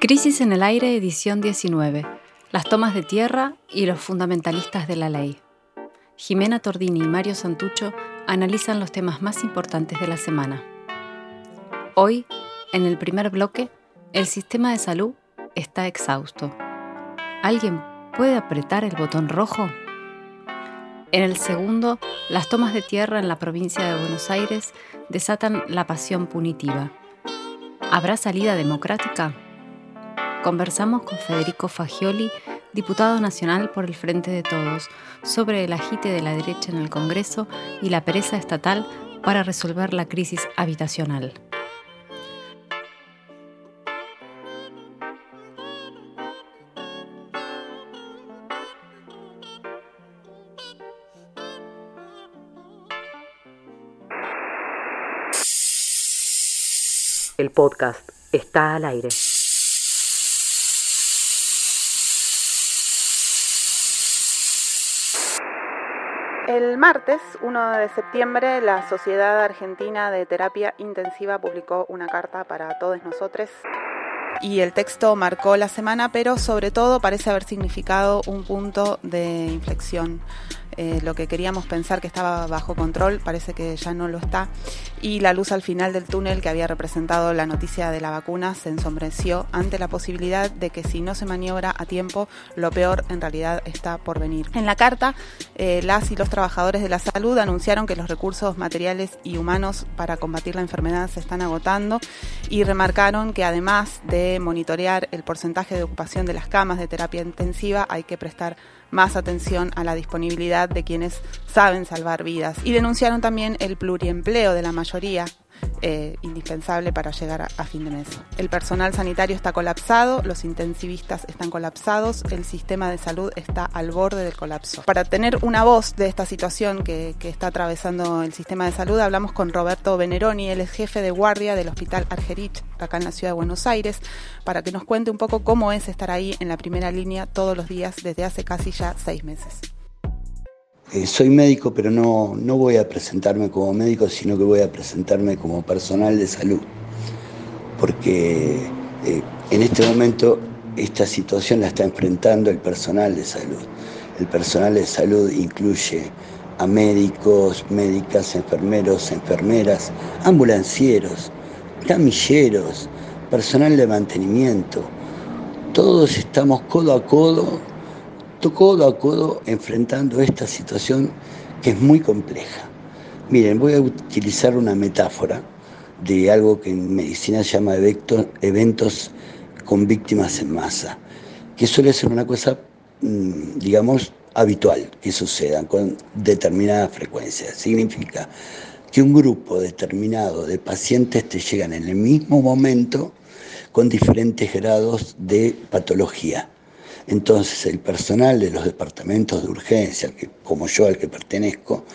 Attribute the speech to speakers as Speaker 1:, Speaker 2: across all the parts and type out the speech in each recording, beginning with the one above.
Speaker 1: Crisis en el aire, edición 19. Las tomas de tierra y los fundamentalistas de la ley. Jimena Tordini y Mario Santucho analizan los temas más importantes de la semana. Hoy, en el primer bloque, el sistema de salud está exhausto. ¿Alguien puede apretar el botón rojo? En el segundo, las tomas de tierra en la provincia de Buenos Aires desatan la pasión punitiva. ¿Habrá salida democrática? Conversamos con Federico Fagioli, diputado nacional por el Frente de Todos, sobre el agite de la derecha en el Congreso y la pereza estatal para resolver la crisis habitacional.
Speaker 2: El podcast está al aire.
Speaker 3: El martes 1 de septiembre, la Sociedad Argentina de Terapia Intensiva publicó una carta para todos nosotros. Y el texto marcó la semana, pero sobre todo parece haber significado un punto de inflexión eh, lo que queríamos pensar que estaba bajo control parece que ya no lo está y la luz al final del túnel que había representado la noticia de la vacuna se ensombreció ante la posibilidad de que si no se maniobra a tiempo, lo peor en realidad está por venir. En la carta, eh, las y los trabajadores de la salud anunciaron que los recursos materiales y humanos para combatir la enfermedad se están agotando y remarcaron que además de monitorear el porcentaje de ocupación de las camas de terapia intensiva, hay que prestar más atención a la disponibilidad de quienes saben salvar vidas. Y denunciaron también el pluriempleo de la mayoría eh, indispensable para llegar a, fin de mes. El personal sanitario está colapsado, los intensivistas están colapsados, el sistema de salud está al borde del colapso. Para tener una voz de esta situación que, que está atravesando el sistema de salud, hablamos con Roberto Veneroni, él es jefe de guardia del Hospital Argerich, acá en la ciudad de Buenos Aires, para que nos cuente un poco cómo es estar ahí en la primera línea todos los días desde hace casi ya seis meses.
Speaker 4: Eh, soy médico, pero no, no voy a presentarme como médico, sino que voy a presentarme como personal de salud. Porque eh, en este momento esta situación la está enfrentando el personal de salud. El personal de salud incluye a médicos, médicas, enfermeros, enfermeras, ambulancieros, camilleros, personal de mantenimiento. Todos estamos codo a codo codo a codo enfrentando esta situación que es muy compleja. Miren, voy a utilizar una metáfora de algo que en medicina se llama eventos con víctimas en masa, que suele ser una cosa, mm, digamos, habitual que sucedan con determinada frecuencia. Significa que un grupo determinado de pacientes te llegan en el mismo momento con diferentes grados de patología. Entonces el personal de los departamentos de urgencia, que, como yo al que pertenezco,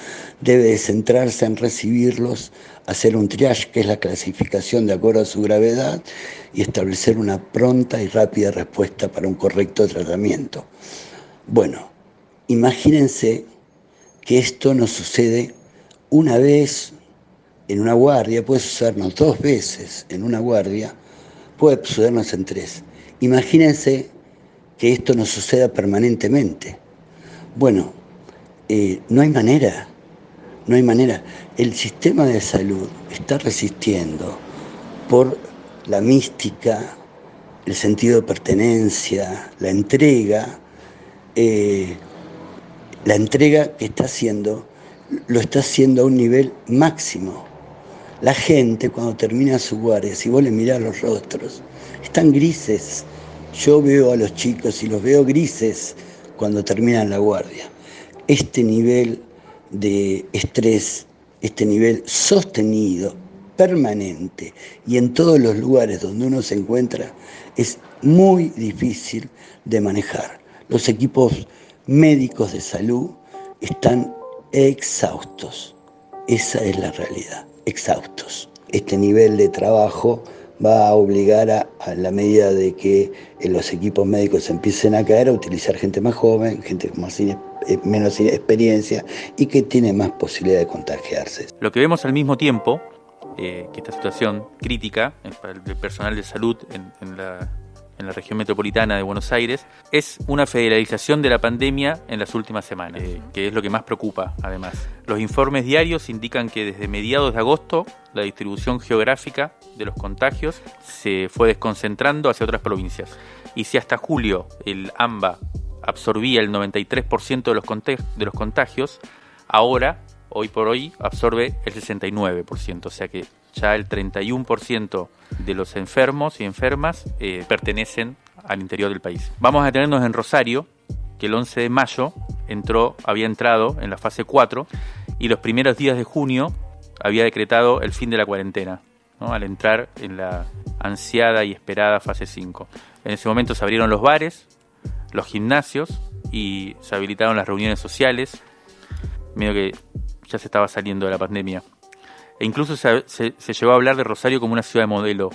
Speaker 4: debe centrarse en recibirlos, hacer un triage, que es la clasificación de acuerdo a su gravedad, y establecer una pronta y rápida respuesta para un correcto tratamiento. Bueno, imagínense que esto nos sucede una vez en una guardia, puede sucedernos dos veces en una guardia, puede sucedernos en tres. Imagínense que esto no suceda permanentemente. Bueno, eh, no hay manera, no hay manera. El sistema de salud está resistiendo por la mística, el sentido de pertenencia, la entrega, eh, la entrega que está haciendo, lo está haciendo a un nivel máximo. La gente cuando termina su guardia, si vos le mirás los rostros, están grises, yo veo a los chicos y los veo grises cuando terminan la guardia. Este nivel de estrés, este nivel sostenido, permanente y en todos los lugares donde uno se encuentra es muy difícil de manejar. Los equipos médicos de salud están exhaustos. Esa es la realidad, exhaustos. Este nivel de trabajo va a obligar a, la medida de que eh, los equipos médicos empiecen a caer, a utilizar gente más joven, gente con eh, menos experiencia y que tiene más posibilidad de contagiarse.
Speaker 5: Lo que vemos al mismo tiempo, eh, que esta situación crítica para el personal de salud en, la en la región metropolitana de Buenos Aires, es una federalización de la pandemia en las últimas semanas, eh, que es lo que más preocupa además. Los informes diarios indican que desde mediados de agosto la distribución geográfica de los contagios se fue desconcentrando hacia otras provincias. Y si hasta julio el AMBA absorbía el 93% de los, de los contagios, ahora, hoy por hoy, absorbe el 69%, o sea que ya el 31% de los enfermos y enfermas eh, pertenecen al interior del país. Vamos a tenernos en Rosario, que el 11 de mayo entró, había entrado en la fase 4 y los primeros días de junio había decretado el fin de la cuarentena, al entrar en la ansiada y esperada fase 5. En ese momento se abrieron los bares, los gimnasios y se habilitaron las reuniones sociales, medio que ya se estaba saliendo de la pandemia. E incluso se, se, llegó a hablar de Rosario como una ciudad de modelo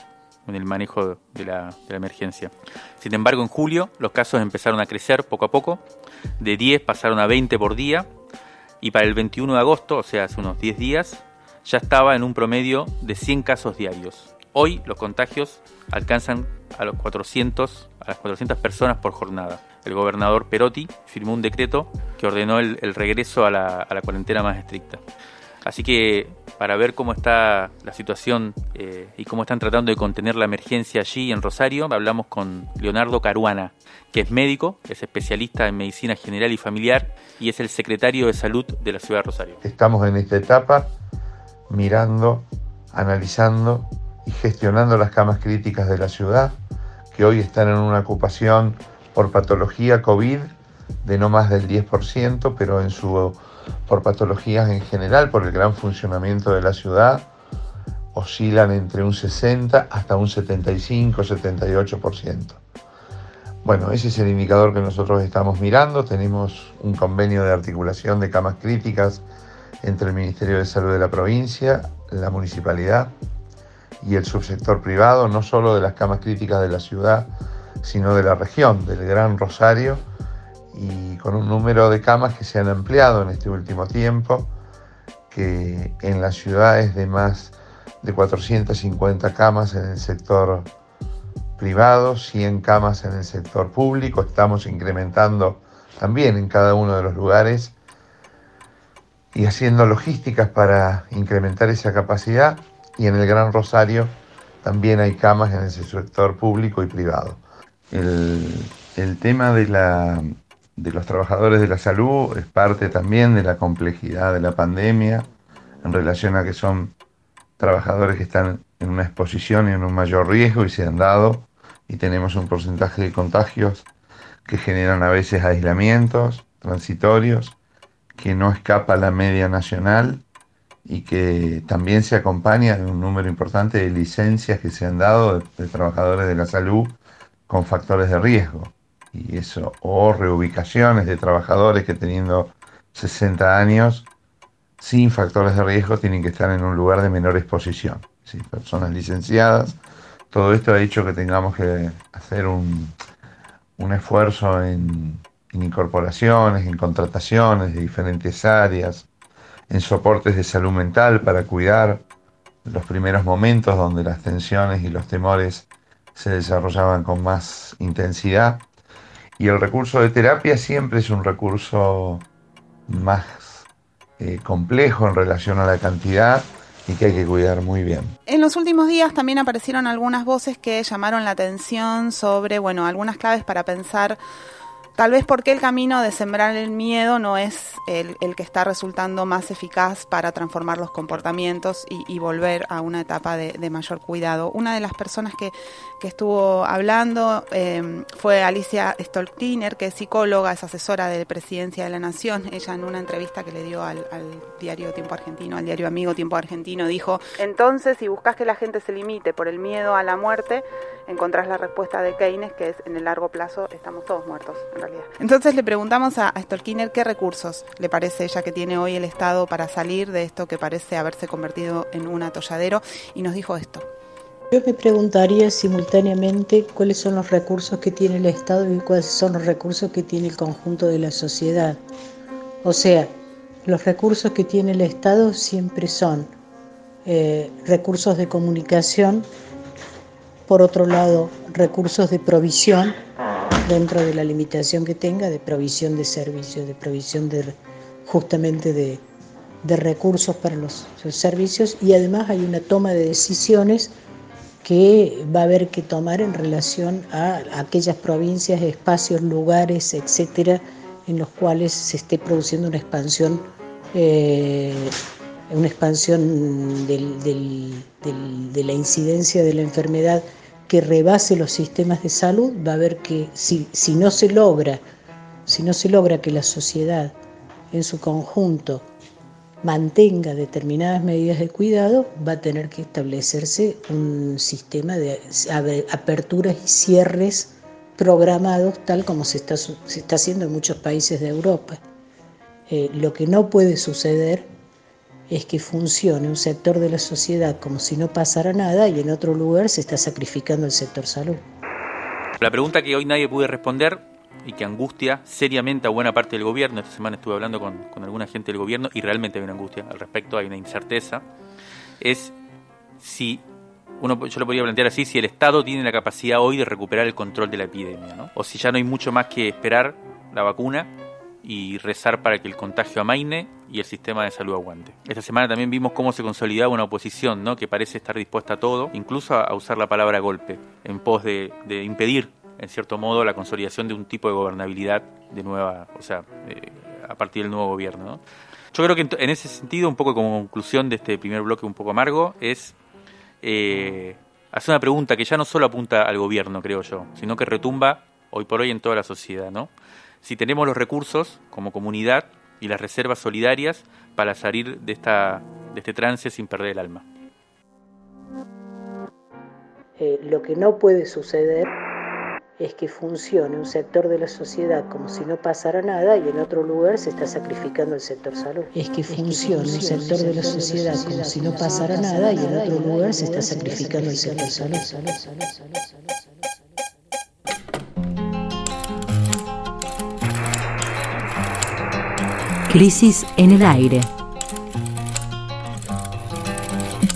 Speaker 5: en el manejo de la, de la, emergencia. Sin embargo, en julio los casos empezaron a crecer poco a poco, de 10 pasaron a 20 por día, y para el 21 de agosto, o sea, hace unos 10 días, ya estaba en un promedio de 100 casos diarios. Hoy los contagios alcanzan a los 400, a las 400 personas por jornada. El gobernador Perotti firmó un decreto que ordenó el, regreso a la, a la cuarentena más estricta. Así que para ver cómo está la situación eh, y cómo están tratando de contener la emergencia allí en Rosario, hablamos con Leonardo Caruana, que es médico, es especialista en medicina general y familiar y es el secretario de salud de la ciudad de Rosario.
Speaker 6: Estamos en esta etapa mirando, analizando y gestionando las camas críticas de la ciudad, que hoy están en una ocupación por patología COVID de no más del 10%, pero en su por patologías en general, por el gran funcionamiento de la ciudad, oscilan entre un 60 hasta un 75-78%. Bueno, ese es el indicador que nosotros estamos mirando. Tenemos un convenio de articulación de camas críticas entre el Ministerio de Salud de la provincia, la municipalidad y el subsector privado, no solo de las camas críticas de la ciudad, sino de la región, del Gran Rosario y con un número de camas que se han ampliado en este último tiempo, que en las ciudades de más de 450 camas en el sector privado, 100 camas en el sector público, estamos incrementando también en cada uno de los lugares y haciendo logísticas para incrementar esa capacidad y en el Gran Rosario también hay camas en el sector público y privado. El, el tema de la de los trabajadores de la salud es parte también de la complejidad de la pandemia en relación a que son trabajadores que están en una exposición y en un mayor riesgo y se han dado y tenemos un porcentaje de contagios que generan a veces aislamientos transitorios que no escapa a la media nacional y que también se acompaña de un número importante de licencias que se han dado de, de trabajadores de la salud con factores de riesgo y eso, o reubicaciones de trabajadores que teniendo 60 años, sin factores de riesgo, tienen que estar en un lugar de menor exposición. Personas licenciadas, todo esto ha hecho que tengamos que hacer un, un esfuerzo en incorporaciones, en contrataciones de diferentes áreas, en soportes de salud mental para cuidar los primeros momentos donde las tensiones y los temores se desarrollaban con más intensidad y el recurso de terapia siempre es un recurso más eh, complejo en relación a la cantidad y que hay que cuidar muy bien.
Speaker 3: En los últimos días también aparecieron algunas voces que llamaron la atención sobre, bueno, algunas claves para pensar Tal vez porque el camino de sembrar el miedo no es el, que está resultando más eficaz para transformar los comportamientos y, volver a una etapa de, mayor cuidado. Una de las personas que, estuvo hablando eh, fue Alicia Stolkiner, que es psicóloga, es asesora de Presidencia de la Nación. Ella en una entrevista que le dio al, diario Tiempo Argentino, al diario Amigo Tiempo Argentino, dijo, entonces si buscas que la gente se limite por el miedo a la muerte, encontrás la respuesta de Keynes, que es en el largo plazo estamos todos muertos, Entonces le preguntamos a, Stolkiner qué recursos le parece ella que tiene hoy el Estado para salir de esto que parece haberse convertido en un atolladero, y nos dijo esto.
Speaker 7: Yo me preguntaría simultáneamente cuáles son los recursos que tiene el Estado y cuáles son los recursos que tiene el conjunto de la sociedad. O sea, los recursos que tiene el Estado siempre son eh, recursos de comunicación por otro lado, recursos de provisión dentro de la limitación que tenga de provisión de servicios, de provisión de justamente de, recursos para los, servicios. Y además hay una toma de decisiones que va a haber que tomar en relación a aquellas provincias, espacios, lugares, etcétera, en los cuales se esté produciendo una expansión, eh, una expansión de la incidencia de la enfermedad que rebase los sistemas de salud, va a haber que, si, si no se logra, si no se logra que la sociedad en su conjunto mantenga determinadas medidas de cuidado, va a tener que establecerse un sistema de aperturas y cierres programados tal como se está, se está haciendo en muchos países de Europa. Eh, lo que no puede suceder es que funcione un sector de la sociedad como si no pasara nada y en otro lugar se está sacrificando el sector salud.
Speaker 5: La pregunta que hoy nadie puede responder y que angustia seriamente a buena parte del gobierno, esta semana estuve hablando con, con alguna gente del gobierno y realmente hay una angustia al respecto, hay una incerteza, es si uno, yo lo podría plantear así, si el Estado tiene la capacidad hoy de recuperar el control de la epidemia, o si ya no hay mucho más que esperar la vacuna y rezar para que el contagio amaine y el sistema de salud aguante. Esta semana también vimos cómo se consolidaba una oposición ¿no? que parece estar dispuesta a todo, incluso a usar la palabra golpe, en pos de, impedir, en cierto modo, la consolidación de un tipo de gobernabilidad de nueva, o sea, eh, a partir del nuevo gobierno. Yo creo que en, ese sentido, un poco como conclusión de este primer bloque un poco amargo, es eh, hacer una pregunta que ya no solo apunta al gobierno, creo yo, sino que retumba hoy por hoy en toda la sociedad, ¿no? Si tenemos los recursos como comunidad y las reservas solidarias para salir de, esta, de este trance sin perder el alma.
Speaker 7: Eh, lo que no puede suceder es que funcione un sector de la sociedad como si no pasara nada y en otro lugar se está sacrificando el sector salud. Es que funcione un sector de la sociedad como si no pasara nada y en otro lugar se está sacrificando el sector salud.
Speaker 8: Crisis en el aire.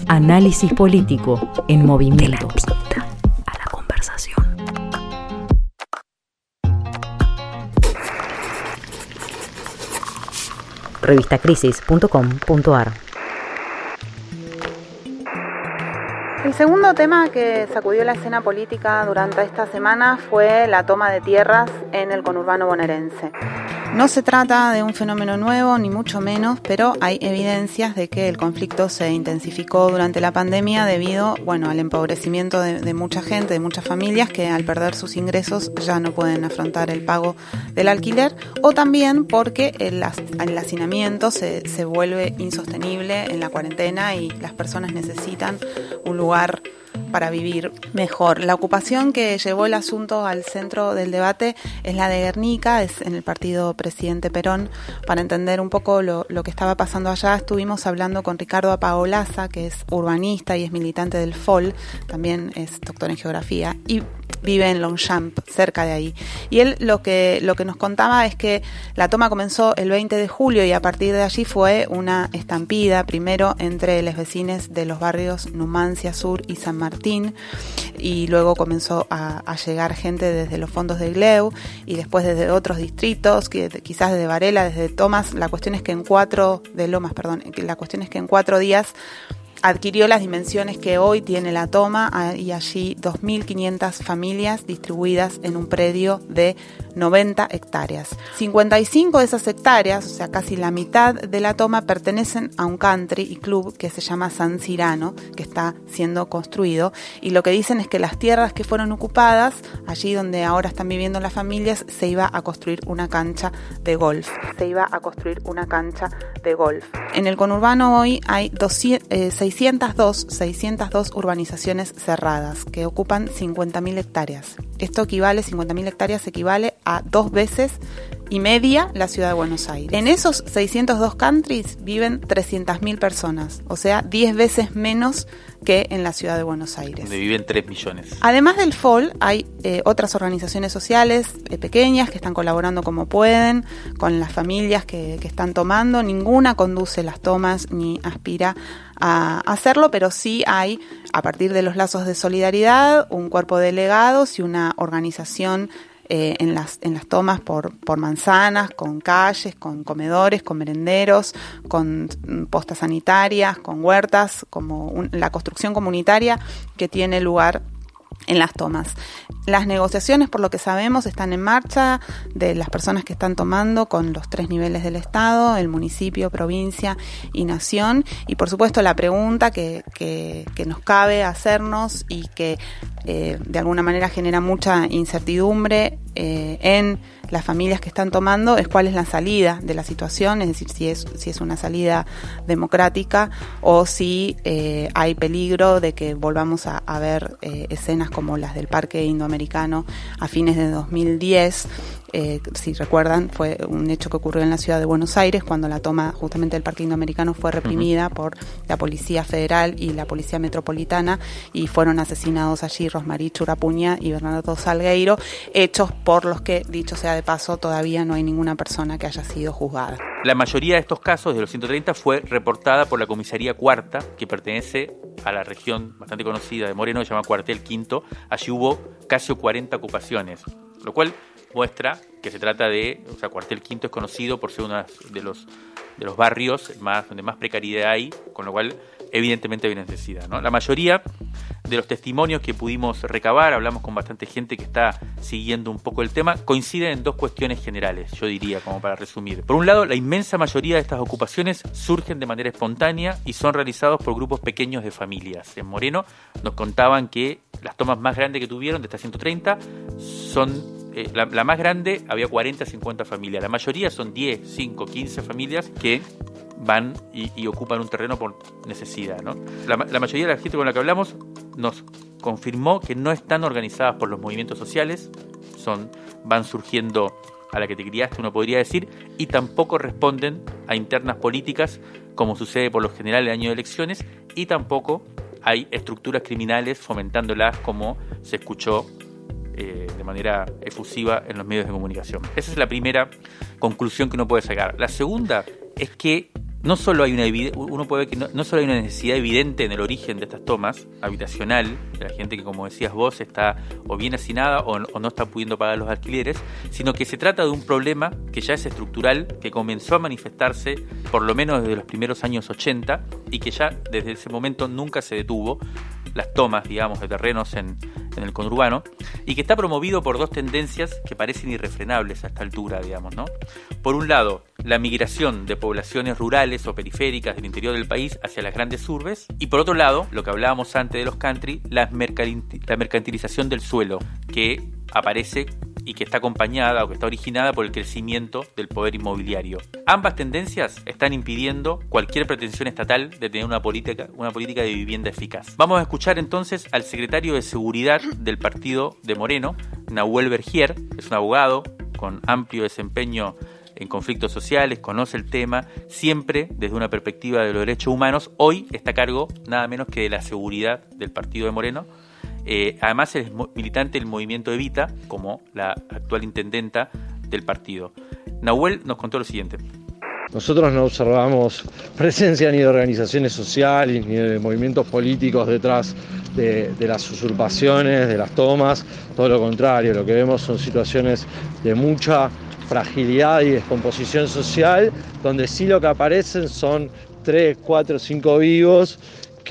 Speaker 8: Análisis político en movimiento. a la conversación. Revistacrisis.com.ar
Speaker 3: El segundo tema que sacudió la escena política durante esta semana fue la toma de tierras en el conurbano bonaerense. No se trata de un fenómeno nuevo, ni mucho menos, pero hay evidencias de que el conflicto se intensificó durante la pandemia debido bueno, al empobrecimiento de, mucha gente, de muchas familias que al perder sus ingresos ya no pueden afrontar el pago del alquiler, o también porque el, el hacinamiento se, se vuelve insostenible en la cuarentena y las personas necesitan un lugar para vivir mejor. La ocupación que llevó el asunto al centro del debate es la de Guernica, es en el partido presidente Perón. Para entender un poco lo, que estaba pasando allá, estuvimos hablando con Ricardo Apaolaza, que es urbanista y es militante del FOL, también es doctor en geografía, y vive en Longchamp, cerca de ahí. Y él lo que, lo que nos contaba es que la toma comenzó el 20 de julio y a partir de allí fue una estampida, primero entre los vecinos de los barrios Numancia Sur y San Martín, y luego comenzó a, llegar gente desde los fondos de Gleu y después desde otros distritos, quizás desde Varela, desde Tomás. La cuestión es que en cuatro, de Lomas, perdón, la cuestión es que en cuatro días adquirió las dimensiones que hoy tiene la toma ah, y allí 2.500 familias distribuidas en un predio de 90 hectáreas. 55 de esas hectáreas, o sea, casi la mitad de la toma, pertenecen a un country y club que se llama San Cirano, que está siendo construido. Y lo que dicen es que las tierras que fueron ocupadas, allí donde ahora están viviendo las familias, se iba a construir una cancha de golf. Se iba a construir una cancha de golf. En el conurbano hoy hay 200, 602, 602 urbanizaciones cerradas que ocupan 50.000 hectáreas. Esto equivale, 50.000 hectáreas equivale a dos veces y media la ciudad de Buenos Aires. En esos 602 countries viven 300.000 personas, o sea, 10 veces menos que en la ciudad de Buenos Aires.
Speaker 5: Donde viven 3 millones.
Speaker 3: Además del FOL, hay eh, otras organizaciones sociales eh, pequeñas que están colaborando como pueden con las familias que, que están tomando. Ninguna conduce las tomas ni aspira a hacerlo, pero sí hay, a partir de los lazos de solidaridad, un cuerpo de delegados y una organización eh, en, las, en las tomas por, por manzanas, con calles, con comedores, con merenderos, con postas sanitarias, con huertas, como un- la construcción comunitaria que tiene lugar en las tomas. Las negociaciones, por lo que sabemos, están en marcha de las personas que están tomando con los tres niveles del Estado, el municipio, provincia y nación. Y por supuesto la pregunta que, que- que nos cabe hacernos y que eh, de alguna manera genera mucha incertidumbre eh, en las familias que están tomando es cuál es la salida de la situación, es decir, si es, si es una salida democrática o si eh, hay peligro de que volvamos a, ver eh, escenas como las del Parque Indoamericano a fines de 2010. Eh, si recuerdan, fue un hecho que ocurrió en la ciudad de Buenos Aires cuando la toma justamente del Parque Indoamericano fue reprimida por la Policía Federal y la Policía Metropolitana y fueron asesinados allí Rosmarí Churapuña y Bernardo Salgueiro, hechos por los que, dicho sea de paso, todavía no hay ninguna persona que haya sido juzgada.
Speaker 5: La mayoría de estos casos, de los 130, fue reportada por la comisaría cuarta, que pertenece a la región bastante conocida de Moreno, que se llama Cuartel Quinto. Allí hubo casi 40 ocupaciones, lo cual muestra que se trata de, o sea, Cuartel Quinto es conocido por ser uno de los, de los barrios más, donde más precariedad hay, con lo cual evidentemente hay necesidad. ¿no? La mayoría de los testimonios que pudimos recabar, hablamos con bastante gente que está siguiendo un poco el tema, coinciden en dos cuestiones generales, yo diría, como para resumir. Por un lado, la inmensa mayoría de estas ocupaciones surgen de manera espontánea y son realizados por grupos pequeños de familias. En Moreno nos contaban que las tomas más grandes que tuvieron, de estas 130, son eh, la, más grande había 40, 50 familias. La mayoría son 10, 5, 15 familias que van y, ocupan un terreno por necesidad. ¿no? La, mayoría de la gente con la que hablamos nos confirmó que no están organizadas por los movimientos sociales, son, van surgiendo a la que te criaste, uno podría decir, y tampoco responden a internas políticas, como sucede por lo general en el año de elecciones, y tampoco hay estructuras criminales fomentándolas como se escuchó eh, de manera efusiva en los medios de comunicación. Esa es la primera conclusión que uno puede sacar. La segunda es que no solo hay una uno puede que no, solo hay una necesidad evidente en el origen de estas tomas habitacional de la gente que como decías vos está o bien hacinada o, o, no está pudiendo pagar los alquileres sino que se trata de un problema que ya es estructural que comenzó a manifestarse por lo menos desde los primeros años 80 y que ya desde ese momento nunca se detuvo las tomas digamos de terrenos en, en el conurbano y que está promovido por dos tendencias que parecen irrefrenables a esta altura, digamos, ¿no? Por un lado, la migración de poblaciones rurales o periféricas del interior del país hacia las grandes urbes y por otro lado, lo que hablábamos antes de los country, la, la mercantilización del suelo que aparece y que está acompañada o que está originada por el crecimiento del poder inmobiliario. Ambas tendencias están impidiendo cualquier pretensión estatal de tener una política, una política de vivienda eficaz. Vamos a escuchar entonces al secretario de Seguridad del partido de Moreno, Nahuel Bergier, es un abogado con amplio desempeño en conflictos sociales, conoce el tema, siempre desde una perspectiva de los derechos humanos, hoy está a cargo nada menos que de la seguridad del partido de Moreno, eh, además es militante del movimiento Evita, como la actual intendenta del partido. Nahuel nos contó lo siguiente.
Speaker 9: Nosotros no observamos presencia ni de organizaciones sociales ni de movimientos políticos detrás de, de, las usurpaciones, de las tomas, todo lo contrario, lo que vemos son situaciones de mucha fragilidad y descomposición social, donde sí lo que aparecen son tres, cuatro, cinco vivos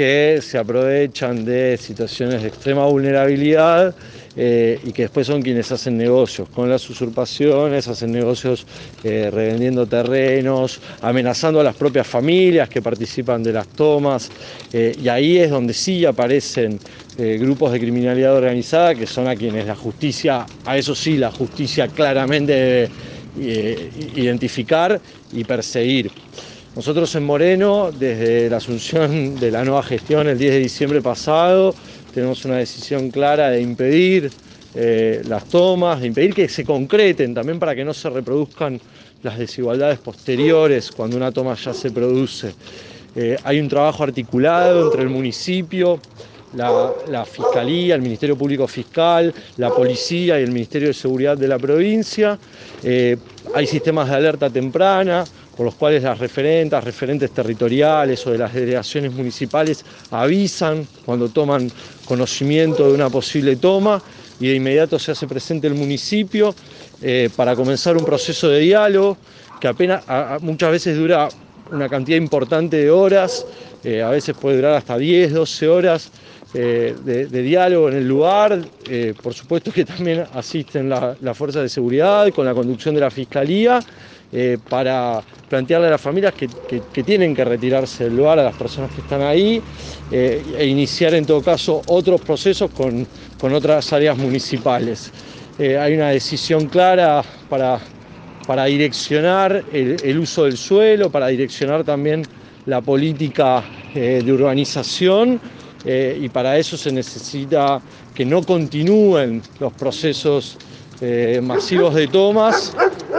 Speaker 9: que se aprovechan de situaciones de extrema vulnerabilidad eh, y que después son quienes hacen negocios con las usurpaciones, hacen negocios eh, revendiendo terrenos, amenazando a las propias familias que participan de las tomas eh, y ahí es donde sí aparecen grupos de criminalidad organizada que son a quienes la justicia, a eso sí la justicia claramente debe identificar y perseguir. Nosotros en Moreno, desde la asunción de la nueva gestión el 10 de diciembre pasado, tenemos una decisión clara de impedir eh, las tomas, de impedir que se concreten, también para que no se reproduzcan las desigualdades posteriores cuando una toma ya se produce. Eh, hay un trabajo articulado entre el municipio, la, Fiscalía, el Ministerio Público Fiscal, la Policía y el Ministerio de Seguridad de la provincia. Eh, hay sistemas de alerta temprana por los cuales las referentes, referentes territoriales o de las delegaciones municipales avisan cuando toman conocimiento de una posible toma y de inmediato se hace presente el municipio eh, para comenzar un proceso de diálogo que apenas muchas veces dura una cantidad importante de horas, eh, a veces puede durar hasta 10, 12 horas eh, de, diálogo en el lugar. por supuesto que también asisten las fuerzas de seguridad con la conducción de la fiscalía para plantearle a las familias que, tienen que retirarse del lugar, a las personas que están ahí, e iniciar en todo caso otros procesos con, con otras áreas municipales. Eh, hay una decisión clara para, para direccionar el, uso del suelo, para direccionar también la política eh, de urbanización eh, y para eso se necesita que no continúen los procesos masivos de tomas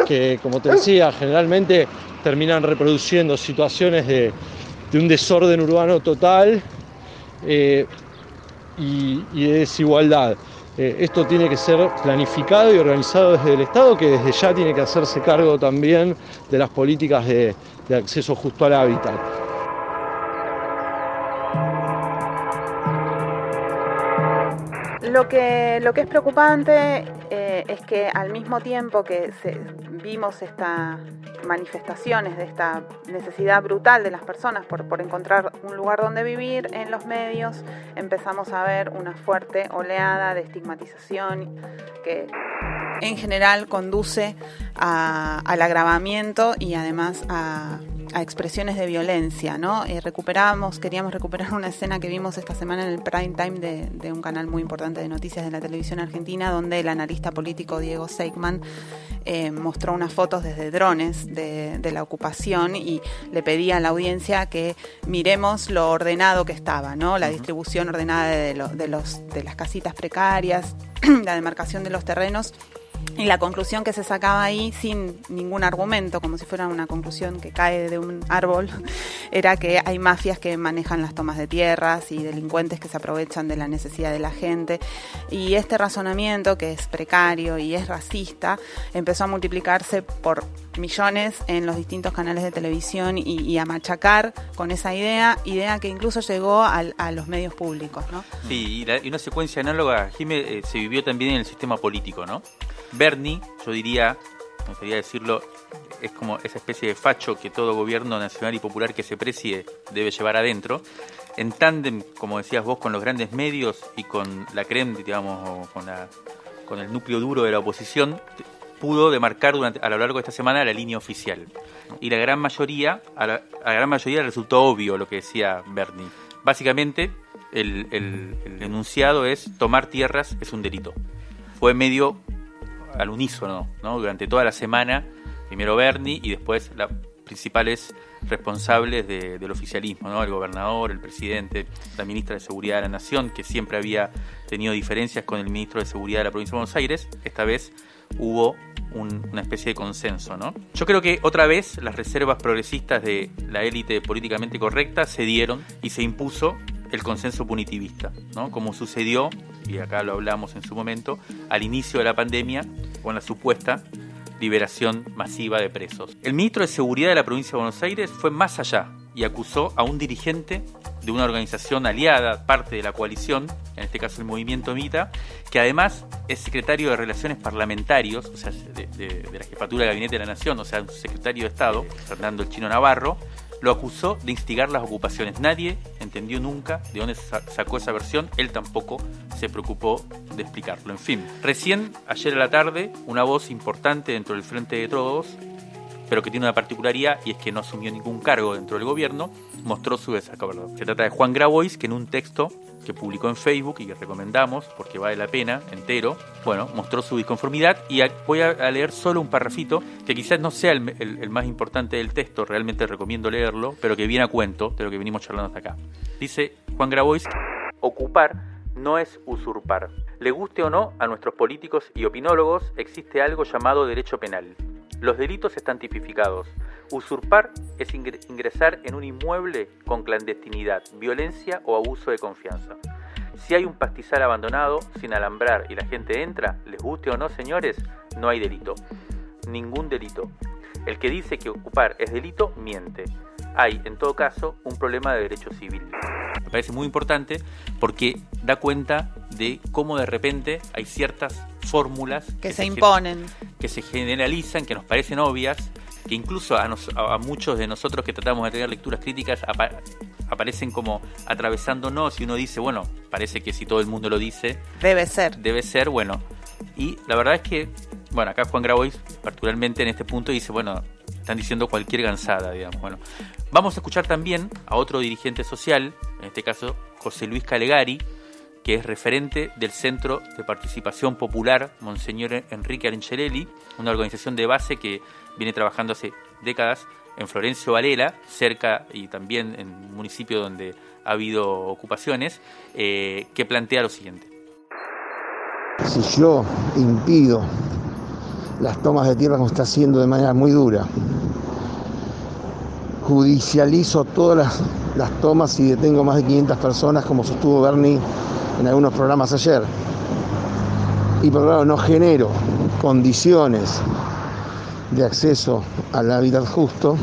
Speaker 9: que, como te decía, generalmente terminan reproduciendo situaciones de, un desorden urbano total y, de desigualdad. Eh, esto tiene que ser planificado y organizado desde el Estado, que desde ya tiene que hacerse cargo también de las políticas de, acceso justo al hábitat.
Speaker 3: Lo que, lo que es preocupante eh, es que al mismo tiempo que vimos esta, manifestaciones de esta necesidad brutal de las personas por, por, encontrar un lugar donde vivir, en los medios empezamos a ver una fuerte oleada de estigmatización que en general conduce al agravamiento y además a, expresiones de violencia, ¿no? Eh, recuperamos, queríamos recuperar una escena que vimos esta semana en el prime time de, un canal muy importante de noticias de la televisión argentina, donde el analista político Diego Seigman eh, mostró unas fotos desde drones de, la ocupación y le pedía a la audiencia que miremos lo ordenado que estaba, ¿no? La distribución ordenada de, de, los, de las casitas precarias, la demarcación de los terrenos y la conclusión que se sacaba ahí, sin ningún argumento, como si fuera una conclusión que cae de un árbol, era que hay mafias que manejan las tomas de tierras y delincuentes que se aprovechan de la necesidad de la gente. Y este razonamiento, que es precario y es racista, empezó a multiplicarse por millones en los distintos canales de televisión y, a machacar con esa idea, idea que incluso llegó a los medios públicos. ¿no?
Speaker 5: Sí, y, una secuencia análoga, Jiménez, eh, se vivió también en el sistema político, ¿no? Bernie, yo diría, me gustaría decirlo, es como esa especie de facho que todo gobierno nacional y popular que se precie debe llevar adentro, en tándem, como decías vos, con los grandes medios y con la creme, digamos, con, el núcleo duro de la oposición, pudo demarcar a lo largo de esta semana la línea oficial. Y la gran mayoría, a la, gran mayoría resultó obvio lo que decía Bernie. Básicamente, el, el enunciado es tomar tierras es un delito. Fue medio al unísono, ¿no? Durante toda la semana, primero Bernie y después las principales responsables del oficialismo, ¿no? El gobernador, el presidente, la ministra de Seguridad de la Nación, que siempre había tenido diferencias con el ministro de Seguridad de la provincia de Buenos Aires, esta vez hubo una especie de consenso, ¿no? Yo creo que otra vez las reservas progresistas de la élite políticamente correcta se dieron y se impuso el consenso punitivista, ¿no? como sucedió, y acá lo hablamos en su momento, al inicio de la pandemia con la supuesta liberación masiva de presos. El ministro de Seguridad de la provincia de Buenos Aires fue más allá y acusó a un dirigente de una organización aliada, parte de la coalición, en este caso el movimiento Mita, que además es secretario de Relaciones Parlamentarios, o sea, de, de la jefatura de gabinete de la Nación, o sea, un secretario de Estado, Fernando el Chino Navarro, lo acusó de instigar las ocupaciones. Nadie entendió nunca de dónde sacó esa versión, él tampoco se preocupó de explicarlo. En fin, recién ayer a la tarde, una voz importante dentro del Frente de Todos, pero que tiene una particularidad y es que no asumió ningún cargo dentro del gobierno, mostró su desacuerdo. Se trata de Juan Grabois, que en un texto que publicó en Facebook y que recomendamos porque vale la pena entero, bueno, mostró su disconformidad y voy a leer solo un parrafito que quizás no sea el, más importante del texto, realmente recomiendo leerlo, pero que viene a cuento de lo que venimos charlando hasta acá. Dice Juan Grabois, ocupar no es usurpar. Le guste o no a nuestros políticos y opinólogos, existe algo llamado derecho penal. Los delitos están tipificados. Usurpar es ingresar en un inmueble con clandestinidad, violencia o abuso de confianza. Si hay un pastizal abandonado, sin alambrar y la gente entra, les guste o no, señores, no hay delito. Ningún delito. El que dice que ocupar es delito, miente. Hay, en todo caso, un problema de derecho civil. Me parece muy importante porque da cuenta de cómo de repente hay ciertas fórmulas
Speaker 3: que, se, imponen,
Speaker 5: que se generalizan, que nos parecen obvias, que incluso a, a, muchos de nosotros que tratamos de tener lecturas críticas aparecen como atravesándonos y uno dice, bueno, parece que si todo el mundo lo dice...
Speaker 3: Debe ser.
Speaker 5: Debe ser, bueno. Y la verdad es que, bueno, acá Juan Grabois particularmente en este punto dice, bueno, están diciendo cualquier gansada, digamos. Bueno, vamos a escuchar también a otro dirigente social, en este caso José Luis Calegari, que es referente del Centro de Participación Popular Monseñor Enrique Arenchelelli, una organización de base que viene trabajando hace décadas en Florencio Varela, cerca y también en un municipio donde ha habido ocupaciones, eh, que plantea lo siguiente.
Speaker 10: Si yo impido las tomas de tierra como está haciendo de manera muy dura, judicializo todas las, tomas y detengo más de 500 personas como sostuvo Bernie en algunos programas ayer. Y por otro lado no genero condiciones de acceso al hábitat justo,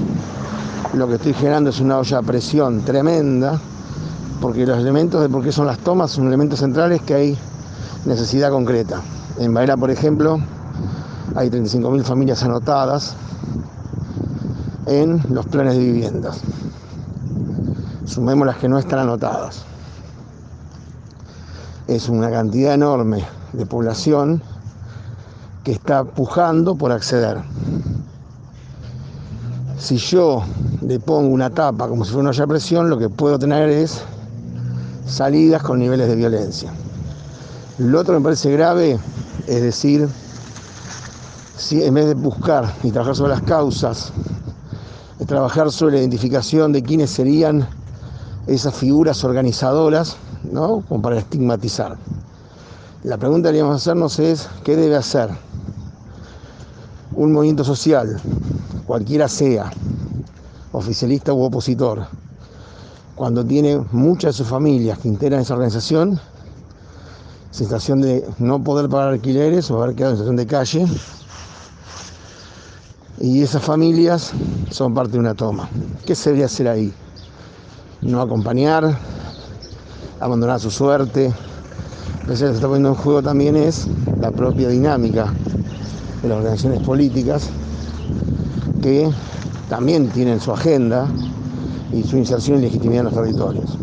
Speaker 10: lo que estoy generando es una olla a presión tremenda, porque los elementos de por qué son las tomas son elementos centrales que hay necesidad concreta. En Baela, por ejemplo, hay 35.000 familias anotadas en los planes de viviendas. Sumemos las que no están anotadas es una cantidad enorme de población está pujando por acceder. Si yo le pongo una tapa como si fuera una presión, lo que puedo tener es salidas con niveles de violencia. Lo otro que me parece grave es decir, si en vez de buscar y trabajar sobre las causas, trabajar sobre la identificación de quiénes serían esas figuras organizadoras, ¿no? Como para estigmatizar. La pregunta que deberíamos hacernos es, ¿qué debe hacer un movimiento social, cualquiera sea, oficialista u opositor, cuando tiene muchas de sus familias que integran esa organización, sensación de no poder pagar alquileres o haber quedado en situación de calle, y esas familias son parte de una toma. ¿Qué se debería hacer ahí? No acompañar, abandonar su suerte. Lo que se está poniendo en juego también es la propia dinámica de las organizaciones políticas que también tienen su agenda y su inserción y legitimidad en los territorios.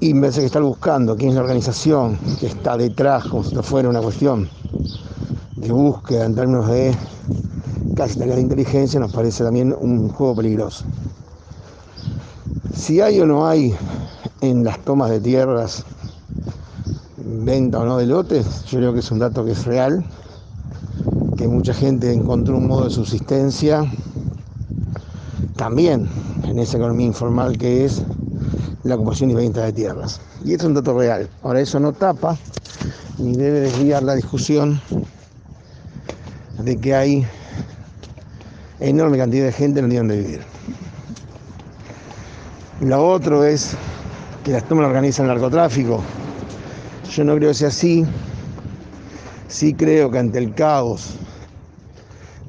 Speaker 10: Y en vez de estar buscando quién es la organización que está detrás, como si esto fuera una cuestión de búsqueda en términos de casi de inteligencia, nos parece también un juego peligroso. Si hay o no hay en las tomas de tierras venta o no de lotes, yo creo que es un dato que es real, que mucha gente encontró un modo de subsistencia también en esa economía informal que es la ocupación y venta de tierras. Y es un dato real. Ahora eso no tapa ni debe desviar la discusión de que hay enorme cantidad de gente que no tiene donde vivir. Lo otro es que las tomas organiza el narcotráfico. Yo no creo que sea así. Sí creo que ante el caos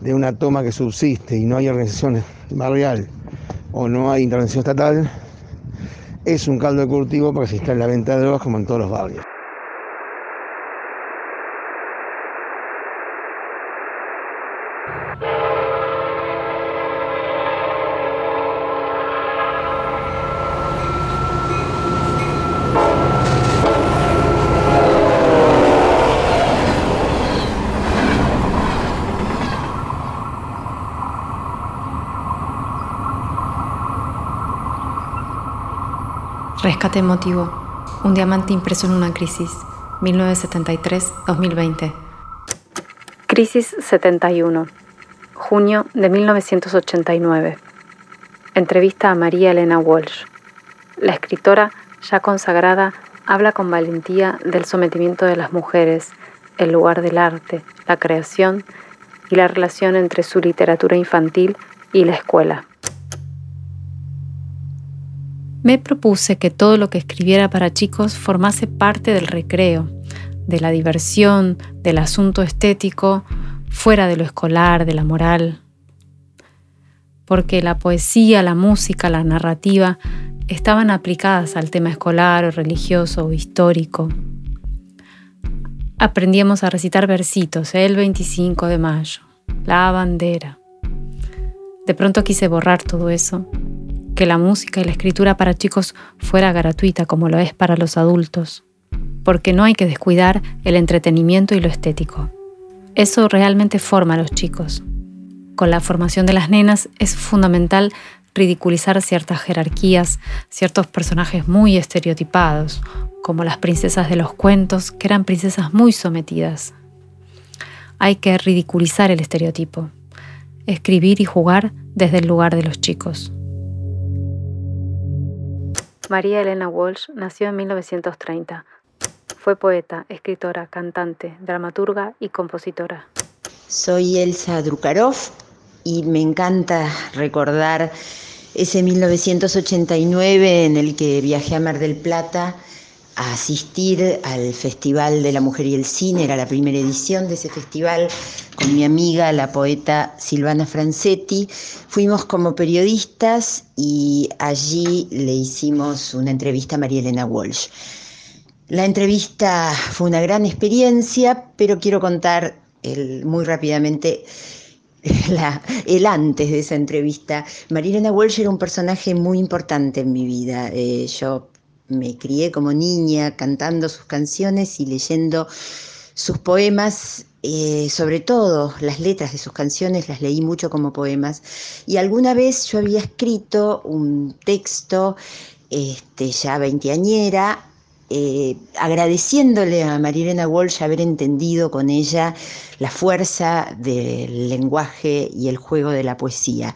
Speaker 10: de una toma que subsiste y no hay organización barrial o no hay intervención estatal, es un caldo de cultivo para que se instale la venta de drogas como en todos los barrios.
Speaker 1: Rescate emotivo. Un diamante impreso en una crisis. 1973-2020. Crisis 71. Junio de 1989. Entrevista a María Elena Walsh. La escritora ya consagrada, habla con valentía del sometimiento de las mujeres, el lugar del arte, la creación y la relación entre su literatura infantil y la escuela. Me propuse que todo lo que escribiera para chicos formase parte del recreo, de la diversión, del asunto estético, fuera de lo escolar, de la moral. Porque la poesía, la música, la narrativa estaban aplicadas al tema escolar o religioso o histórico. Aprendíamos a recitar versitos el 25 de mayo, la bandera. De pronto quise borrar todo eso que la música y la escritura para chicos fuera gratuita como lo es para los adultos, porque no hay que descuidar el entretenimiento y lo estético. Eso realmente forma a los chicos. Con la formación de las nenas es fundamental ridiculizar ciertas jerarquías, ciertos personajes muy estereotipados, como las princesas de los cuentos, que eran princesas muy sometidas. Hay que ridiculizar el estereotipo, escribir y jugar desde el lugar de los chicos. María Elena Walsh nació en 1930. Fue poeta, escritora, cantante, dramaturga y compositora.
Speaker 11: Soy Elsa Drukarov y me encanta recordar ese 1989 en el que viajé a Mar del Plata a asistir al Festival de la Mujer y el Cine, era la primera edición de ese festival, con mi amiga, la poeta Silvana Francetti. Fuimos como periodistas y allí le hicimos una entrevista a María Elena Walsh. La entrevista fue una gran experiencia, pero quiero contar muy rápidamente el antes de esa entrevista. María Elena Walsh era un personaje muy importante en mi vida. Eh, yo me crié como niña cantando sus canciones y leyendo sus poemas, eh, sobre todo las letras de sus canciones las leí mucho como poemas. Y alguna vez yo había escrito un texto este, ya veinteañera, eh, agradeciéndole a Marilena Walsh haber entendido con ella la fuerza del lenguaje y el juego de la poesía.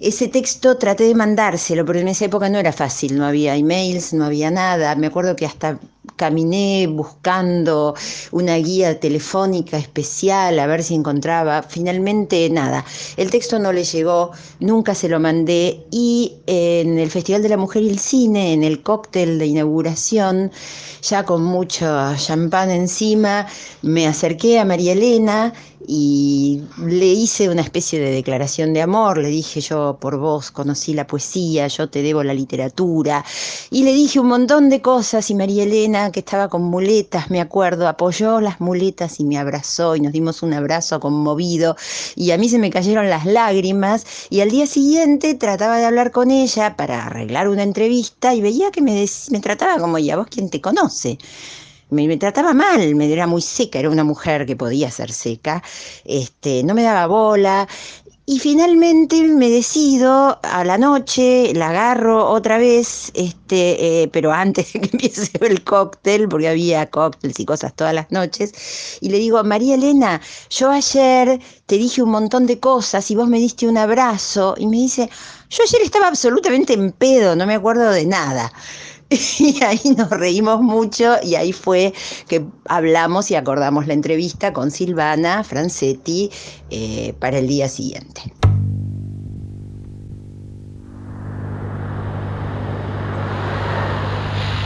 Speaker 11: Ese texto traté de mandárselo, pero en esa época no era fácil, no había emails, no había nada. Me acuerdo que hasta caminé buscando una guía telefónica especial a ver si encontraba. Finalmente nada. El texto no le llegó, nunca se lo mandé y en el Festival de la Mujer y el Cine, en el cóctel de inauguración, ya con mucho champán encima, me acerqué a María Elena y le hice una especie de declaración de amor, le dije yo por vos conocí la poesía, yo te debo la literatura y le dije un montón de cosas y María Elena que estaba con muletas, me acuerdo, apoyó las muletas y me abrazó y nos dimos un abrazo conmovido y a mí se me cayeron las lágrimas y al día siguiente trataba de hablar con ella para arreglar una entrevista y veía que me, me trataba como, ya vos quién te conoce? Me, trataba mal, me era muy seca, era una mujer que podía ser seca, este, no me daba bola. Y finalmente me decido a la noche, la agarro otra vez, este, eh, pero antes de que empiece el cóctel, porque había cócteles y cosas todas las noches, y le digo, María Elena, yo ayer te dije un montón de cosas y vos me diste un abrazo, y me dice, yo ayer estaba absolutamente en pedo, no me acuerdo de nada. Y ahí nos reímos mucho y ahí fue que hablamos y acordamos la entrevista con Silvana Francetti eh, para el día siguiente.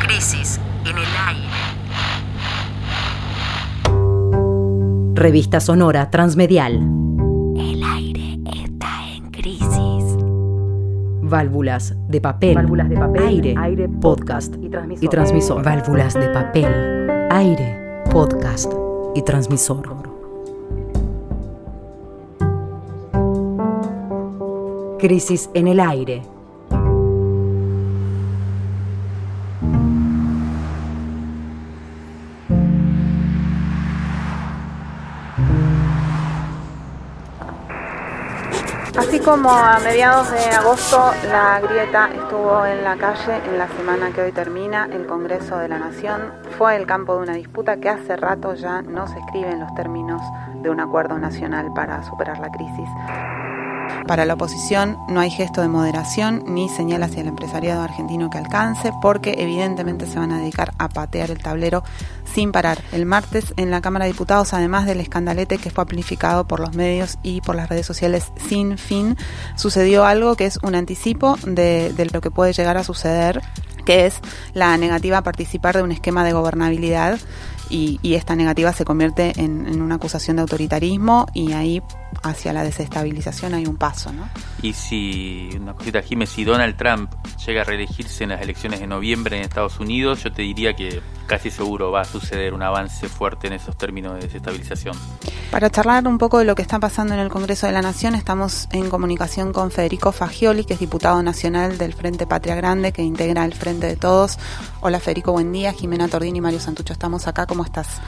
Speaker 8: Crisis en el aire. Revista Sonora Transmedial. Válvulas de papel.
Speaker 2: Válvulas de papel.
Speaker 8: Aire. podcast. Y transmisor. y transmisor. Válvulas de papel. Aire. Podcast. Y transmisor. Crisis en el aire.
Speaker 3: Como a mediados de agosto la grieta estuvo en la calle en la semana que hoy termina el Congreso de la Nación, fue el campo de una disputa que hace rato ya no se escribe en los términos de un acuerdo nacional para superar la crisis. Para la oposición no hay gesto de moderación ni señal hacia el empresariado argentino que alcance, porque evidentemente se van a dedicar a patear el tablero sin parar. El martes en la Cámara de Diputados, además del escandalete que fue amplificado por los medios y por las redes sociales sin fin, sucedió algo que es un anticipo de, lo que puede llegar a suceder que es la negativa a participar de un esquema de gobernabilidad y, esta negativa se convierte en, una acusación de autoritarismo y ahí hacia la desestabilización hay un paso, ¿no?
Speaker 5: Y si, una cosita, Jiménez, si Donald Trump llega a reelegirse en las elecciones de noviembre en Estados Unidos, yo te diría que casi seguro va a suceder un avance fuerte en esos términos de desestabilización.
Speaker 3: Para charlar un poco de lo que está pasando en el Congreso de la Nación, estamos en comunicación con Federico Fagioli, que es diputado nacional del Frente Patria Grande, que integra el Frente de Todos. Hola Federico, buen día. Jimena Tordini y Mario Santucho estamos acá. ¿Cómo estás?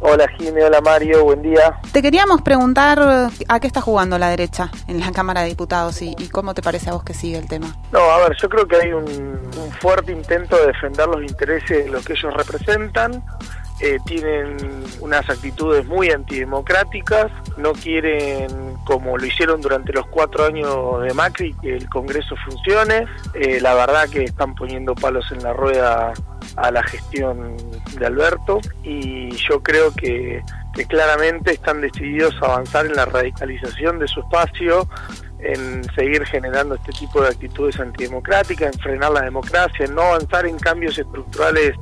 Speaker 9: Hola Jimena, hola Mario, buen día.
Speaker 3: Te queríamos preguntar a qué está jugando la derecha en la Cámara de Diputados y, cómo te parece a vos que sigue el tema.
Speaker 9: No, a ver, yo creo que hay un, fuerte intento de defender los intereses de los que ellos representan. Eh, tienen unas actitudes muy antidemocráticas, no quieren, como lo hicieron durante los cuatro años de Macri, que el Congreso funcione. Eh, la verdad que están poniendo palos en la rueda a la gestión de Alberto y yo creo que, claramente están decididos a avanzar en la radicalización de su espacio, en seguir generando este tipo de actitudes antidemocráticas, en frenar la democracia, en no avanzar en cambios estructurales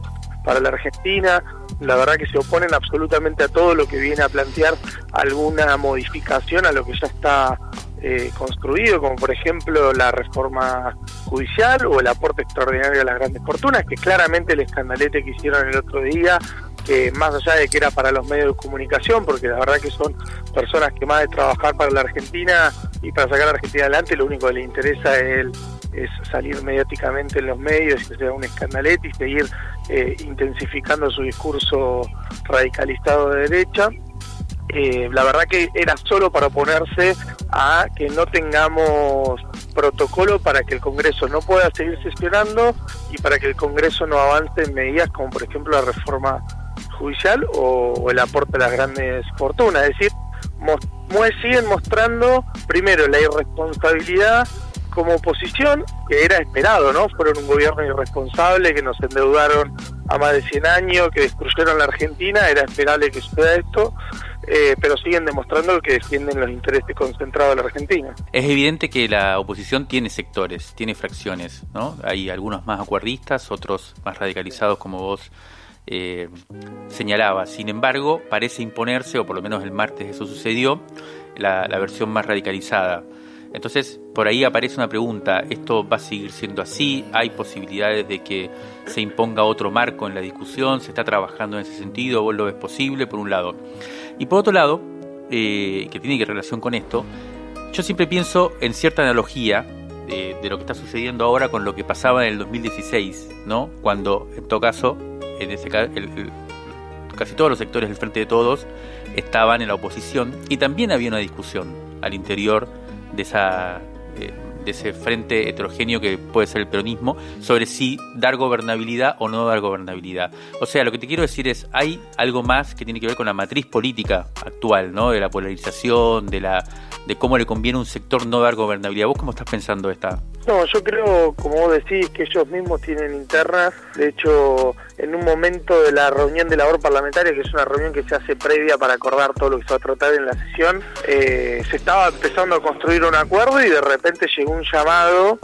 Speaker 9: para la Argentina. La verdad que se oponen absolutamente a todo lo que viene a plantear alguna modificación a lo que ya está eh, construido, como por ejemplo la reforma judicial o el aporte extraordinario a las grandes fortunas, que claramente el escandalete que hicieron el otro día, que más allá de que era para los medios de comunicación, porque la verdad que son personas que más de trabajar para la Argentina y para sacar a la Argentina adelante, lo único que les interesa es, es salir mediáticamente en los medios y que sea un escandalete y seguir eh, intensificando su discurso radicalizado de derecha. Eh, la verdad que era solo para oponerse a que no tengamos protocolo para que el Congreso no pueda seguir sesionando y para que el Congreso no avance en medidas como por ejemplo la reforma judicial o, el aporte a las grandes fortunas. Es decir, siguen mostrando primero la irresponsabilidad como oposición, que era esperado, ¿no? Fueron un gobierno irresponsable, que nos endeudaron a más de 100 años, que destruyeron la Argentina, era esperable que suceda esto, eh, pero siguen demostrando que defienden los intereses concentrados de la Argentina.
Speaker 5: Es evidente que la oposición tiene sectores, tiene fracciones, ¿no? Hay algunos más acuerdistas, otros más radicalizados como vos eh, señalabas. Sin embargo, parece imponerse, o por lo menos el martes eso sucedió, la, la versión más radicalizada. Entonces, por ahí aparece una pregunta, ¿esto va a seguir siendo así? ¿Hay posibilidades de que se imponga otro marco en la discusión? ¿Se está trabajando en ese sentido? ¿Vos lo ves posible? Por un lado. Y por otro lado, eh, que tiene que relación con esto, yo siempre pienso en cierta analogía de, lo que está sucediendo ahora con lo que pasaba en el 2016, ¿no? Cuando, en todo caso, en ese casi todos los sectores del Frente de Todos estaban en la oposición y también había una discusión al interior de esa eh, de ese frente heterogéneo que puede ser el peronismo, sobre si dar gobernabilidad o no dar gobernabilidad. O sea, lo que te quiero decir es, hay algo más que tiene que ver con la matriz política actual, ¿no? De la polarización, de la de cómo le conviene a un sector no dar gobernabilidad. ¿Vos cómo estás pensando esta?
Speaker 9: No, yo creo, como vos decís, que ellos mismos tienen internas. De hecho, en un momento de la reunión de labor parlamentaria, que es una reunión que se hace previa para acordar todo lo que se va a tratar en la sesión, eh, se estaba empezando a construir un acuerdo y de repente llegó un llamado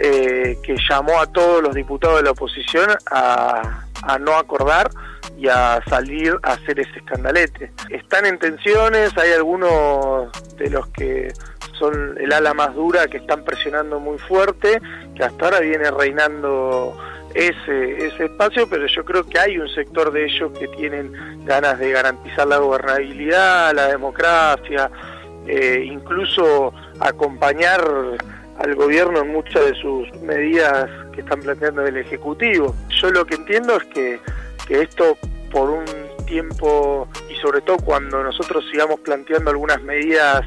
Speaker 9: eh, que llamó a todos los diputados de la oposición a, a no acordar y a salir a hacer ese escandalete. Están en tensiones, hay algunos de los que son el ala más dura que están presionando muy fuerte, que hasta ahora viene reinando ese, ese espacio, pero yo creo que hay un sector de ellos que tienen ganas de garantizar la gobernabilidad, la democracia, eh, incluso acompañar al gobierno en muchas de sus medidas que están planteando el Ejecutivo. Yo lo que entiendo es que, que esto por un tiempo y sobre todo cuando nosotros sigamos planteando algunas medidas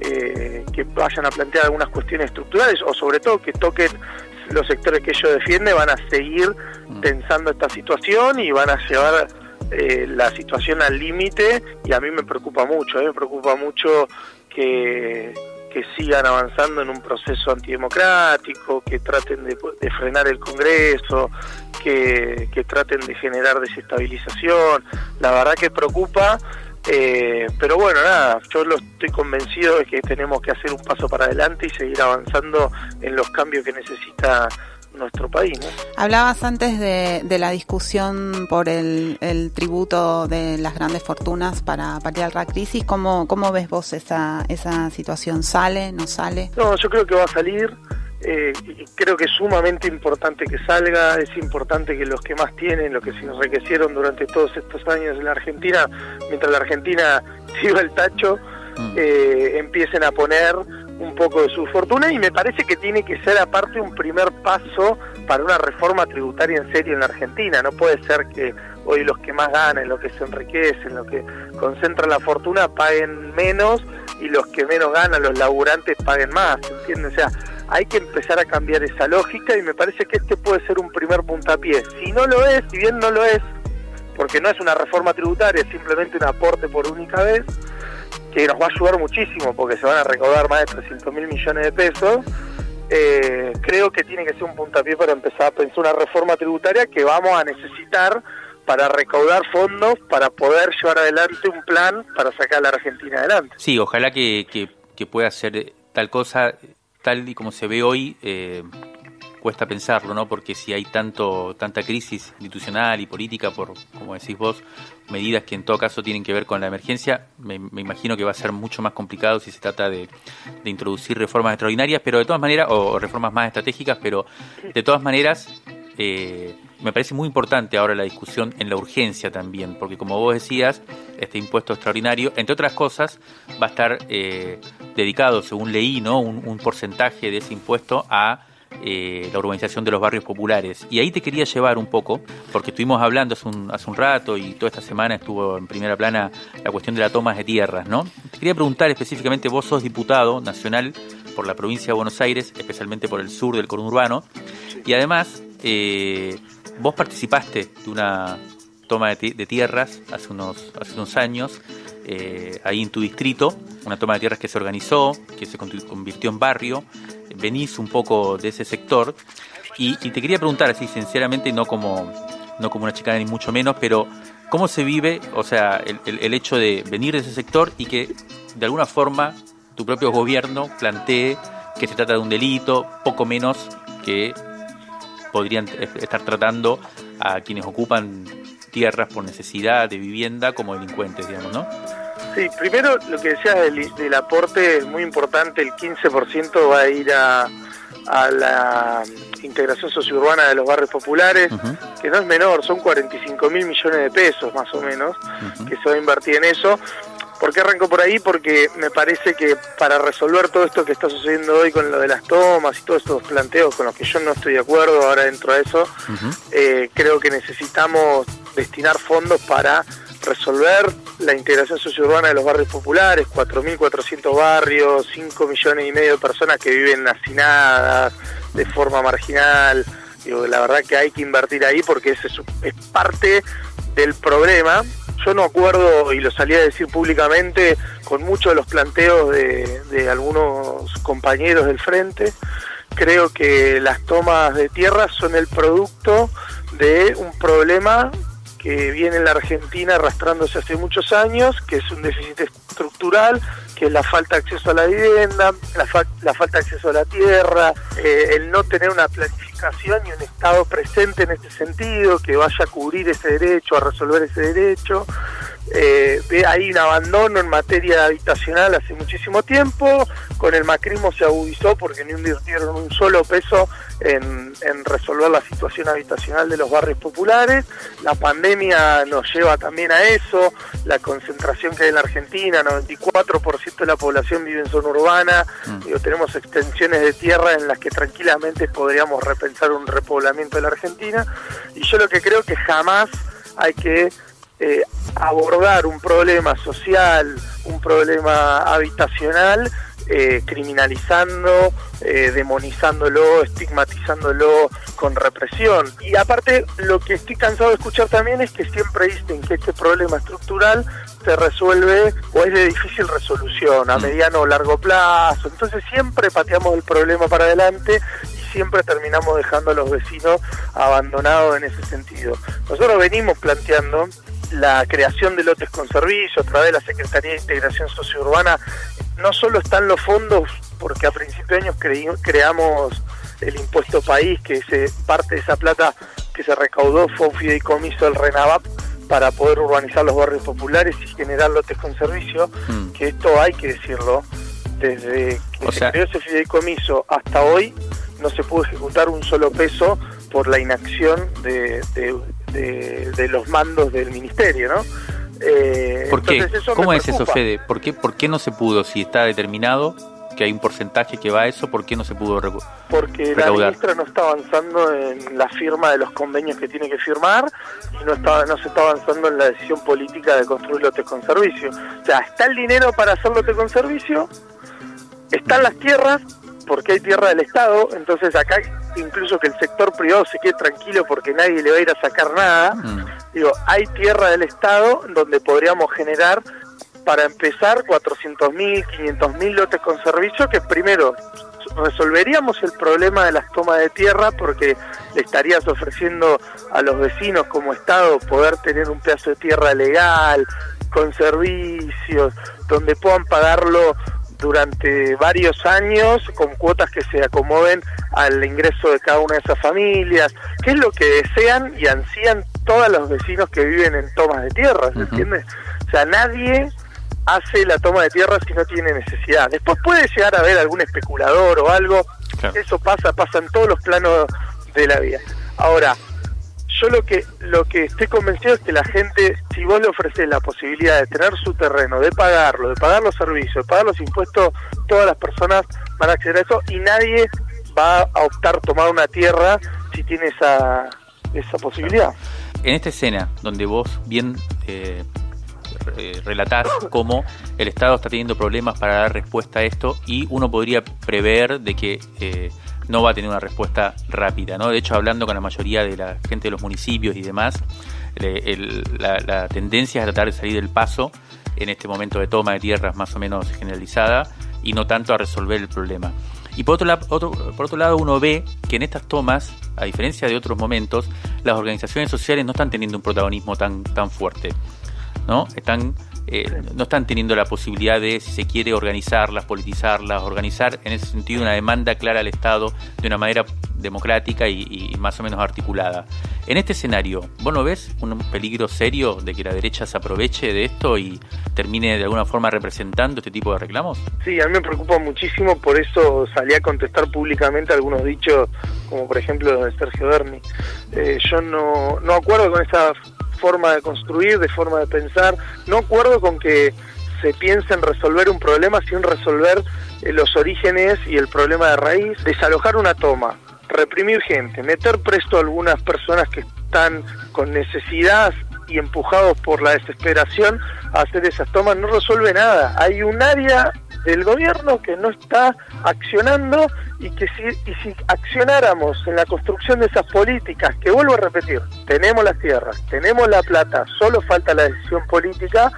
Speaker 9: eh, que vayan a plantear algunas cuestiones estructurales o sobre todo que toquen los sectores que ellos defienden, van a seguir mm. pensando esta situación y van a llevar eh, la situación al límite y a mí me preocupa mucho, a mí me preocupa mucho que que sigan avanzando en un proceso antidemocrático, que traten de, frenar el Congreso, que, traten de generar desestabilización. La verdad que preocupa, eh, pero bueno, nada, yo lo estoy convencido de que tenemos que hacer un paso para adelante y seguir avanzando en los cambios que necesita nuestro país.
Speaker 3: Hablabas antes de, la discusión por el, tributo de las grandes fortunas para paliar la crisis. ¿Cómo, cómo ves vos esa, esa situación? ¿Sale? ¿No sale?
Speaker 9: No, yo creo que va a salir. Eh, creo que es sumamente importante que salga, es importante que los que más tienen, los que se enriquecieron durante todos estos años en la Argentina, mientras la Argentina siga el tacho, mm. eh, empiecen a poner un poco de su fortuna y me parece que tiene que ser aparte un primer paso para una reforma tributaria en serio en la Argentina. No puede ser que hoy los que más ganan, los que se enriquecen, los que concentran la fortuna paguen menos y los que menos ganan, los laburantes, paguen más, ¿entiendes? O sea, hay que empezar a cambiar esa lógica y me parece que este puede ser un primer puntapié. Si no lo es, si bien no lo es, porque no es una reforma tributaria, es simplemente un aporte por única vez, que nos va a ayudar muchísimo porque se van a recaudar más de 300 mil millones de pesos. Eh, creo que tiene que ser un puntapié para empezar a pensar una reforma tributaria que vamos a necesitar para recaudar fondos para poder llevar adelante un plan para sacar a la Argentina adelante.
Speaker 5: Sí, ojalá que, que, pueda ser tal cosa, tal y como se ve hoy, eh, cuesta pensarlo, ¿no? Porque si hay tanto tanta crisis institucional y política por, como decís vos, medidas que en todo caso tienen que ver con la emergencia, me, imagino que va a ser mucho más complicado si se trata de, introducir reformas extraordinarias, pero de todas maneras, o reformas más estratégicas, pero de todas maneras, eh, me parece muy importante ahora la discusión en la urgencia también, porque como vos decías, este impuesto extraordinario, entre otras cosas, va a estar eh, dedicado, según leí, ¿no? un porcentaje de ese impuesto a eh, la urbanización de los barrios populares. Y ahí te quería llevar un poco, porque estuvimos hablando hace un, rato y toda esta semana estuvo en primera plana la cuestión de la toma de tierras, ¿no? Te quería preguntar específicamente, vos sos diputado nacional por la provincia de Buenos Aires, especialmente por el sur del conurbano, y además eh, vos participaste de una toma de, tierras hace unos, hace unos años, eh, ahí en tu distrito, una toma de tierras que se organizó, que se convirtió en barrio, venís un poco de ese sector y, te quería preguntar así sinceramente, no como, no como una chica ni mucho menos, pero ¿cómo se vive, o sea, el, el, hecho de venir de ese sector y que de alguna forma tu propio gobierno plantee que se trata de un delito, poco menos que podrían estar tratando a quienes ocupan tierras por necesidad de vivienda como delincuentes, digamos, ¿no?
Speaker 9: Sí, primero lo que decías del, aporte es muy importante, el 15% va a ir a, la integración sociourbana de los barrios populares, que no es menor, son 45 mil millones de pesos más o menos, que se va a invertir en eso. ¿Por qué arranco por ahí? Porque me parece que para resolver todo esto que está sucediendo hoy con lo de las tomas y todos estos planteos con los que yo no estoy de acuerdo ahora dentro de eso, eh, creo que necesitamos destinar fondos para resolver la integración sociourbana de los barrios populares, 4.400 barrios, 5 millones y medio de personas que viven hacinadas, de forma marginal. Digo, la verdad que hay que invertir ahí porque es, es parte del problema. Yo no acuerdo, y lo salí a decir públicamente, con muchos de los planteos de, de algunos compañeros del frente. Creo que las tomas de tierra son el producto de un problema que viene en la Argentina arrastrándose hace muchos años, que es un déficit estructural, que es la falta de acceso a la vivienda, la, falta de acceso a la tierra, eh, el no tener una planificación y un Estado presente en este sentido, que vaya a cubrir ese derecho, a resolver ese derecho. Eh, hay un abandono en materia habitacional hace muchísimo tiempo, con el macrismo se agudizó porque no invirtieron un solo peso en, resolver la situación habitacional de los barrios populares, la pandemia nos lleva también a eso, la concentración que hay en la Argentina, 94% de la población vive en zona urbana, mm. tenemos extensiones de tierra en las que tranquilamente podríamos repensar un repoblamiento de la Argentina, y yo lo que creo que jamás hay que eh, abordar un problema social, un problema habitacional eh, criminalizando, eh, demonizándolo, estigmatizándolo con represión. Y aparte, lo que estoy cansado de escuchar también es que siempre dicen que este problema estructural se resuelve o es de difícil resolución a mediano o largo plazo. Entonces siempre pateamos el problema para adelante y siempre terminamos dejando a los vecinos abandonados en ese sentido. Nosotros venimos planteando la creación de lotes con servicio a través de la Secretaría de Integración Sociourbana. No solo están los fondos, porque a principios de año creamos el impuesto país, que se, parte de esa plata que se recaudó fue un fideicomiso del RENAVAP para poder urbanizar los barrios populares y generar lotes con servicio, mm. que esto hay que decirlo, desde que se creó ese fideicomiso hasta hoy no se pudo ejecutar un solo peso por la inacción de, de, los mandos del ministerio, ¿no?
Speaker 5: Eh, ¿Por qué? ¿Cómo es eso, Fede? ¿Por qué, ¿Por qué no se pudo si está determinado que hay un porcentaje que va a eso, ¿por qué no se pudo
Speaker 9: Porque la ministra no está avanzando en la firma de los convenios que tiene que firmar y no, está, no se está avanzando en la decisión política de construir lotes con servicio. O sea, está el dinero para hacer lotes con servicio, están las tierras, porque hay tierra del Estado, entonces acá incluso que el sector privado se quede tranquilo porque nadie le va a ir a sacar nada. Mm. Digo, hay tierra del Estado donde podríamos generar para empezar 400.000, 500.000 lotes con servicio que primero resolveríamos el problema de las tomas de tierra porque le estarías ofreciendo a los vecinos como Estado poder tener un pedazo de tierra legal, con servicios, donde puedan pagarlo durante varios años con cuotas que se acomoden al ingreso de cada una de esas familias, que es lo que desean y ansían todos los vecinos que viven en tomas de tierra, ¿se entiende? O sea, nadie hace la toma de tierra si no tiene necesidad. Después puede llegar a haber algún especulador o algo, eso pasa, pasa en todos los planos de la vida. Ahora, yo lo que lo que estoy convencido es que la gente, si vos le ofreces la posibilidad de tener su terreno, de pagarlo, de pagar los servicios, de pagar los impuestos, todas las personas van a acceder a eso y nadie va a optar tomar una tierra si tiene esa, esa posibilidad.
Speaker 5: En esta escena, donde vos bien eh, relatar cómo el Estado está teniendo problemas para dar respuesta a esto y uno podría prever de que eh, no va a tener una respuesta rápida. ¿no? De hecho, hablando con la mayoría de la gente de los municipios y demás, la, tendencia es tratar de salir del paso en este momento de toma de tierras más o menos generalizada y no tanto a resolver el problema. Y por otro, lado, por otro lado, uno ve que en estas tomas, a diferencia de otros momentos, las organizaciones sociales no están teniendo un protagonismo tan, tan fuerte. ¿no? Están, eh, no están teniendo la posibilidad de, si se quiere, organizarlas, politizarlas, organizar en ese sentido una demanda clara al Estado de una manera democrática y, más o menos articulada. En este escenario, ¿vos no ves un peligro serio de que la derecha se aproveche de esto y termine de alguna forma representando este tipo de reclamos?
Speaker 9: Sí, a mí me preocupa muchísimo, por eso salí a contestar públicamente algunos dichos, como por ejemplo de Sergio Berni. Eh, yo no, no acuerdo con esa forma de construir, de forma de pensar. No acuerdo con que se piense en resolver un problema sin resolver eh, los orígenes y el problema de raíz. Desalojar una toma, reprimir gente, meter presto a algunas personas que están con necesidad y empujados por la desesperación a hacer esas tomas no resuelve nada. Hay un área del gobierno que no está accionando y que si, y si accionáramos en la construcción de esas políticas, que vuelvo a repetir, tenemos las tierras, tenemos la plata, solo falta la decisión política,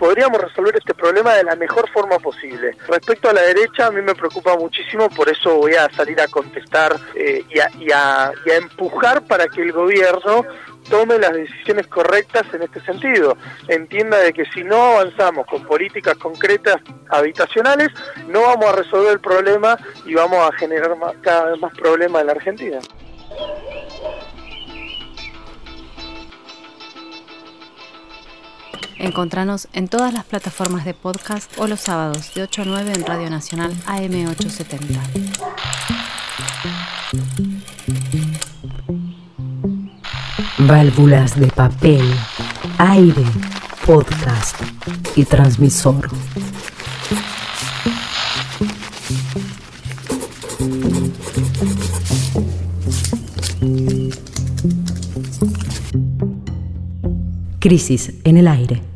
Speaker 9: podríamos resolver este problema de la mejor forma posible. Respecto a la derecha, a mí me preocupa muchísimo, por eso voy a salir a contestar eh, y, a empujar para que el gobierno tome las decisiones correctas en este sentido. Entienda de que si no avanzamos con políticas concretas habitacionales, no vamos a resolver el problema y vamos a generar cada vez más problemas en la Argentina.
Speaker 1: Encontranos en todas las plataformas de podcast o los sábados de 8 a 9 en Radio Nacional AM870.
Speaker 8: Válvulas de papel, aire, podcast y transmisor. Crisis en el aire.